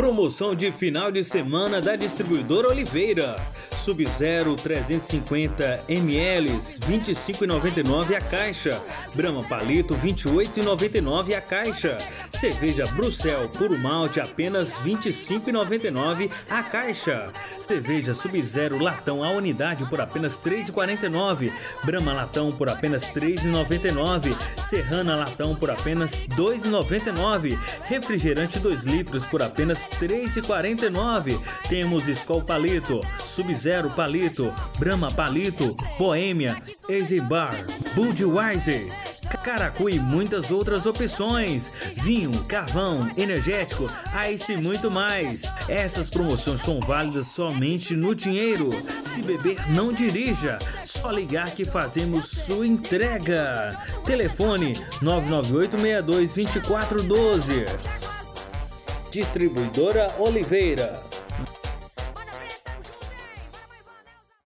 Promoção de final de semana da distribuidora Oliveira. Sub-Zero 350 ml, 25,99 a caixa. Brahma Palito 28,99 a caixa. Cerveja Bruxel Puro Malte apenas 25,99 a caixa. Cerveja Sub-Zero Latão a unidade por apenas 3,49. Brahma Latão por apenas 3,99. Serrana Latão por apenas 2,99. Refrigerante 2 litros por apenas 3,49. Temos Skol Palito, Sub-Zero Palito, Brahma Palito, Boêmia, Easy Bar, Budweiser, Caracu e muitas outras opções. Vinho, carvão, energético, ice e muito mais. Essas promoções são válidas somente no dinheiro. Se beber, não dirija. Só ligar que fazemos sua entrega. Telefone 998 62 2412. Distribuidora Oliveira.